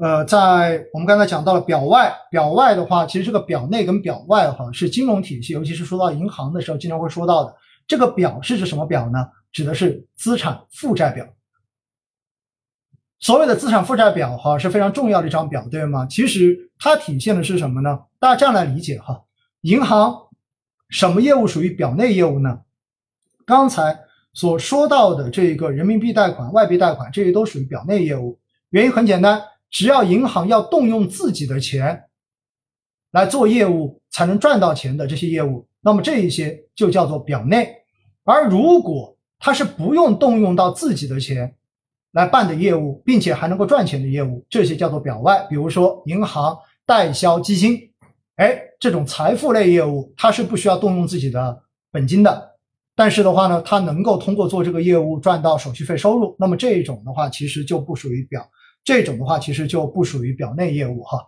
呃，在我们刚才讲到了表外，表外的话，其实这个表内跟表外哈是金融体系，尤其是说到银行的时候，经常会说到的。这个表是指什么表呢？指的是资产负债表。所谓的资产负债表哈是非常重要的一张表，对吗？其实它体现的是什么呢？大家这样来理解哈，银行什么业务属于表内业务呢？刚才所说到的这个人民币贷款、外币贷款，这些都属于表内业务。原因很简单，只要银行要动用自己的钱来做业务，才能赚到钱的这些业务，那么这一些就叫做表内。而如果它是不用动用到自己的钱，来办的业务，并且还能够赚钱的业务，这些叫做表外。比如说银行代销基金，哎，这种财富类业务，它是不需要动用自己的本金的，但是的话呢，它能够通过做这个业务赚到手续费收入。那么这一种的话，其实就不属于表，这种的话其实就不属于表内业务哈。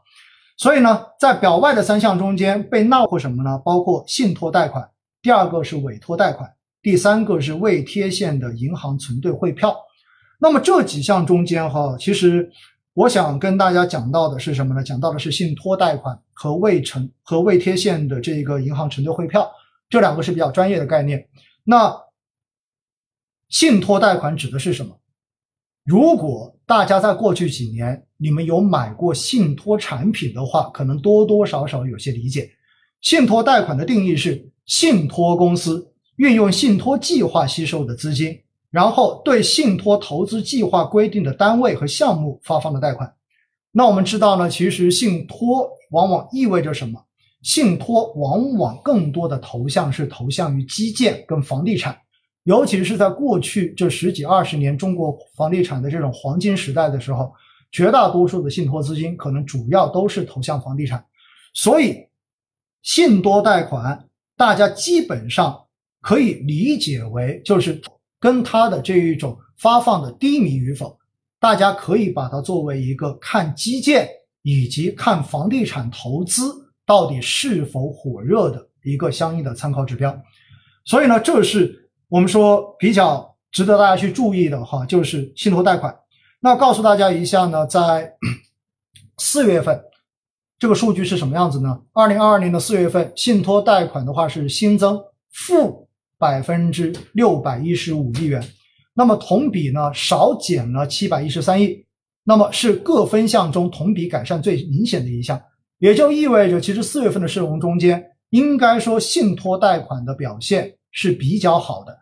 所以呢，在表外的三项中间被纳入什么呢？包括信托贷款，第二个是委托贷款，第三个是未贴现的银行存兑汇票。那么这几项中间哈，其实我想跟大家讲到的是什么呢？讲到的是信托贷款和未承和未贴现的这个银行承兑汇票，这两个是比较专业的概念。那信托贷款指的是什么？如果大家在过去几年你们有买过信托产品的话，可能多多少少有些理解。信托贷款的定义是信托公司运用信托计划吸收的资金。然后对信托投资计划规定的单位和项目发放的贷款，那我们知道呢，其实信托往往意味着什么？信托往往更多的投向是投向于基建跟房地产，尤其是在过去这十几二十年中国房地产的这种黄金时代的时候，绝大多数的信托资金可能主要都是投向房地产，所以信托贷款大家基本上可以理解为就是。跟它的这一种发放的低迷与否，大家可以把它作为一个看基建以及看房地产投资到底是否火热的一个相应的参考指标。所以呢，这是我们说比较值得大家去注意的哈，就是信托贷款。那告诉大家一下呢，在四月份这个数据是什么样子呢？二零二二年的四月份，信托贷款的话是新增负。百分之六百一十五亿元，那么同比呢少减了七百一十三亿，那么是各分项中同比改善最明显的一项，也就意味着其实四月份的市容中间，应该说信托贷款的表现是比较好的，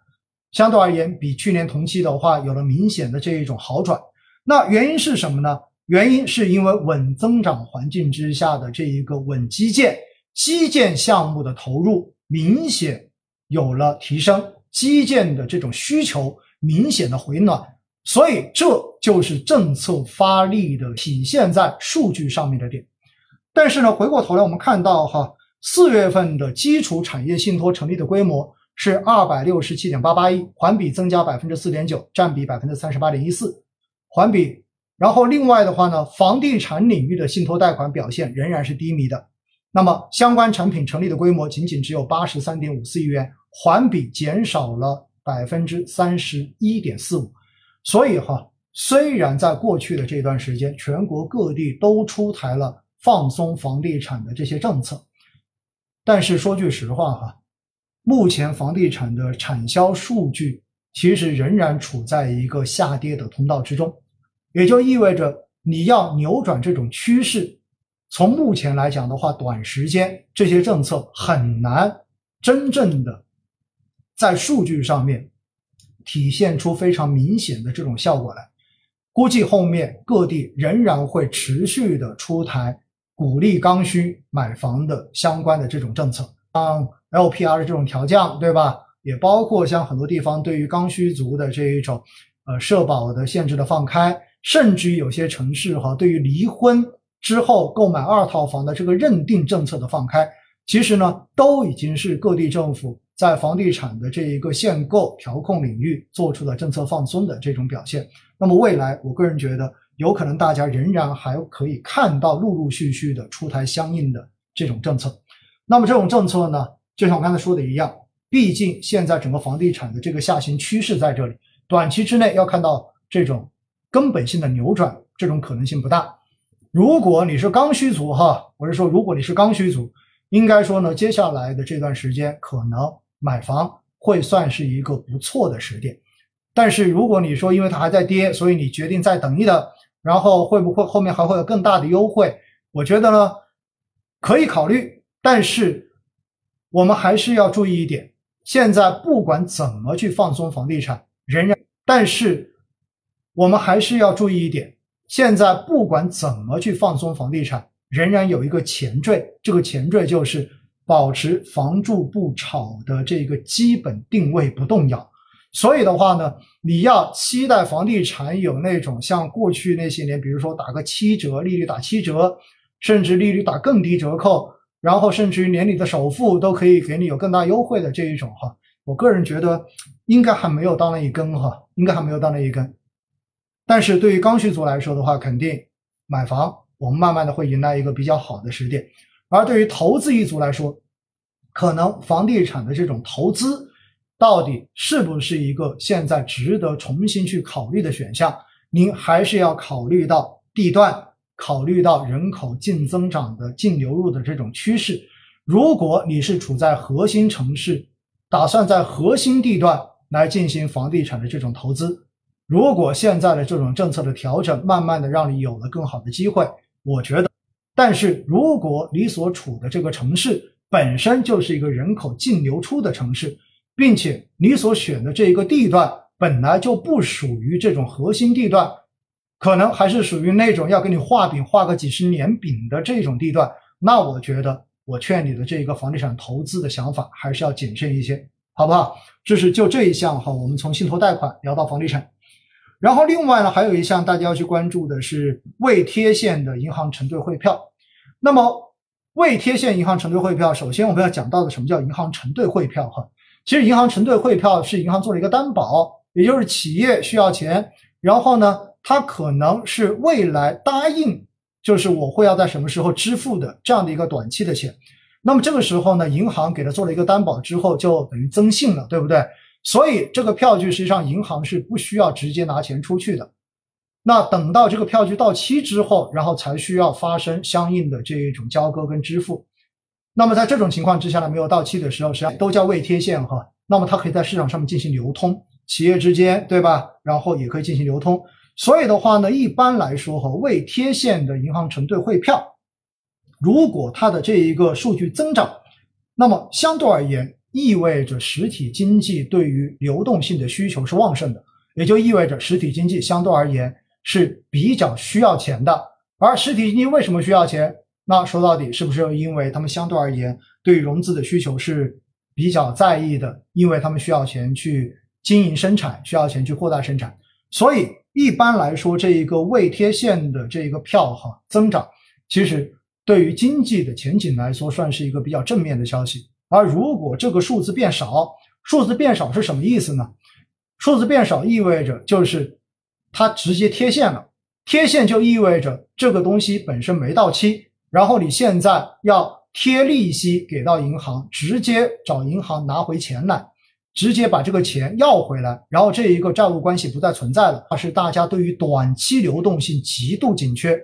相对而言比去年同期的话有了明显的这一种好转。那原因是什么呢？原因是因为稳增长环境之下的这一个稳基建，基建项目的投入明显。有了提升，基建的这种需求明显的回暖，所以这就是政策发力的体现在数据上面的点。但是呢，回过头来我们看到哈，四月份的基础产业信托成立的规模是二百六十七点八八亿，环比增加百分之四点九，占比百分之三十八点一四，环比。然后另外的话呢，房地产领域的信托贷款表现仍然是低迷的，那么相关产品成立的规模仅仅只有八十三点五四亿元。环比减少了百分之三十一点四五，所以哈，虽然在过去的这段时间，全国各地都出台了放松房地产的这些政策，但是说句实话哈，目前房地产的产销数据其实仍然处在一个下跌的通道之中，也就意味着你要扭转这种趋势，从目前来讲的话，短时间这些政策很难真正的。在数据上面体现出非常明显的这种效果来，估计后面各地仍然会持续的出台鼓励刚需买房的相关的这种政策，像 LPR 的这种调降，对吧？也包括像很多地方对于刚需族的这一种呃社保的限制的放开，甚至于有些城市哈对于离婚之后购买二套房的这个认定政策的放开，其实呢都已经是各地政府。在房地产的这一个限购调控领域做出了政策放松的这种表现，那么未来我个人觉得有可能大家仍然还可以看到陆陆续续的出台相应的这种政策。那么这种政策呢，就像我刚才说的一样，毕竟现在整个房地产的这个下行趋势在这里，短期之内要看到这种根本性的扭转，这种可能性不大。如果你是刚需族哈，我是说，如果你是刚需族，应该说呢，接下来的这段时间可能买房会算是一个不错的时点。但是如果你说因为它还在跌，所以你决定再等一等，然后会不会后面还会有更大的优惠？我觉得呢，可以考虑，但是我们还是要注意一点，现在不管怎么去放松房地产，仍然，但是我们还是要注意一点。现在不管怎么去放松房地产，仍然有一个前缀，这个前缀就是保持房住不炒的这个基本定位不动摇。所以的话呢，你要期待房地产有那种像过去那些年，比如说打个七折，利率打七折，甚至利率打更低折扣，然后甚至于连你的首付都可以给你有更大优惠的这一种哈，我个人觉得应该还没有到那一根哈，应该还没有到那一根。但是对于刚需族来说的话，肯定买房，我们慢慢的会迎来一个比较好的时点。而对于投资一族来说，可能房地产的这种投资，到底是不是一个现在值得重新去考虑的选项？您还是要考虑到地段，考虑到人口净增长的净流入的这种趋势。如果你是处在核心城市，打算在核心地段来进行房地产的这种投资。如果现在的这种政策的调整，慢慢的让你有了更好的机会，我觉得。但是如果你所处的这个城市本身就是一个人口净流出的城市，并且你所选的这一个地段本来就不属于这种核心地段，可能还是属于那种要给你画饼画个几十年饼的这种地段，那我觉得我劝你的这个房地产投资的想法还是要谨慎一些，好不好？这是就这一项哈，我们从信托贷款聊到房地产。然后另外呢，还有一项大家要去关注的是未贴现的银行承兑汇票。那么未贴现银行承兑汇票，首先我们要讲到的什么叫银行承兑汇票？哈，其实银行承兑汇票是银行做了一个担保，也就是企业需要钱，然后呢，它可能是未来答应，就是我会要在什么时候支付的这样的一个短期的钱。那么这个时候呢，银行给他做了一个担保之后，就等于增信了，对不对？所以这个票据实际上银行是不需要直接拿钱出去的，那等到这个票据到期之后，然后才需要发生相应的这一种交割跟支付。那么在这种情况之下呢，没有到期的时候，实际上都叫未贴现哈。那么它可以在市场上面进行流通，企业之间对吧？然后也可以进行流通。所以的话呢，一般来说哈，未贴现的银行承兑汇票，如果它的这一个数据增长，那么相对而言。意味着实体经济对于流动性的需求是旺盛的，也就意味着实体经济相对而言是比较需要钱的。而实体经济为什么需要钱？那说到底是不是因为他们相对而言对融资的需求是比较在意的？因为他们需要钱去经营生产，需要钱去扩大生产。所以一般来说，这一个未贴现的这一个票哈增长，其实对于经济的前景来说算是一个比较正面的消息。而如果这个数字变少，数字变少是什么意思呢？数字变少意味着就是它直接贴现了，贴现就意味着这个东西本身没到期，然后你现在要贴利息给到银行，直接找银行拿回钱来，直接把这个钱要回来，然后这一个债务关系不再存在了，它是大家对于短期流动性极度紧缺，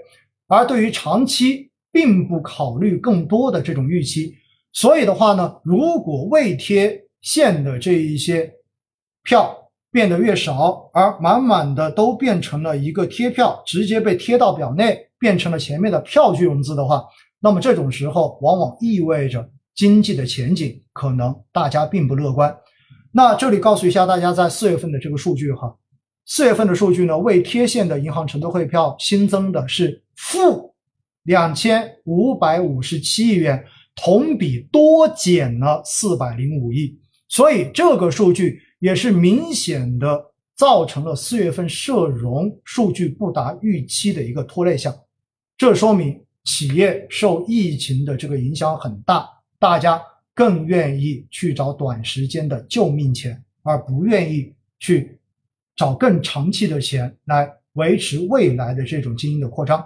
而对于长期并不考虑更多的这种预期。所以的话呢，如果未贴现的这一些票变得越少，而满满的都变成了一个贴票，直接被贴到表内，变成了前面的票据融资的话，那么这种时候往往意味着经济的前景可能大家并不乐观。那这里告诉一下大家，在四月份的这个数据哈，四月份的数据呢，未贴现的银行承兑汇票新增的是负两千五百五十七亿元。同比多减了四百零五亿，所以这个数据也是明显的造成了四月份社融数据不达预期的一个拖累项。这说明企业受疫情的这个影响很大，大家更愿意去找短时间的救命钱，而不愿意去找更长期的钱来维持未来的这种经营的扩张。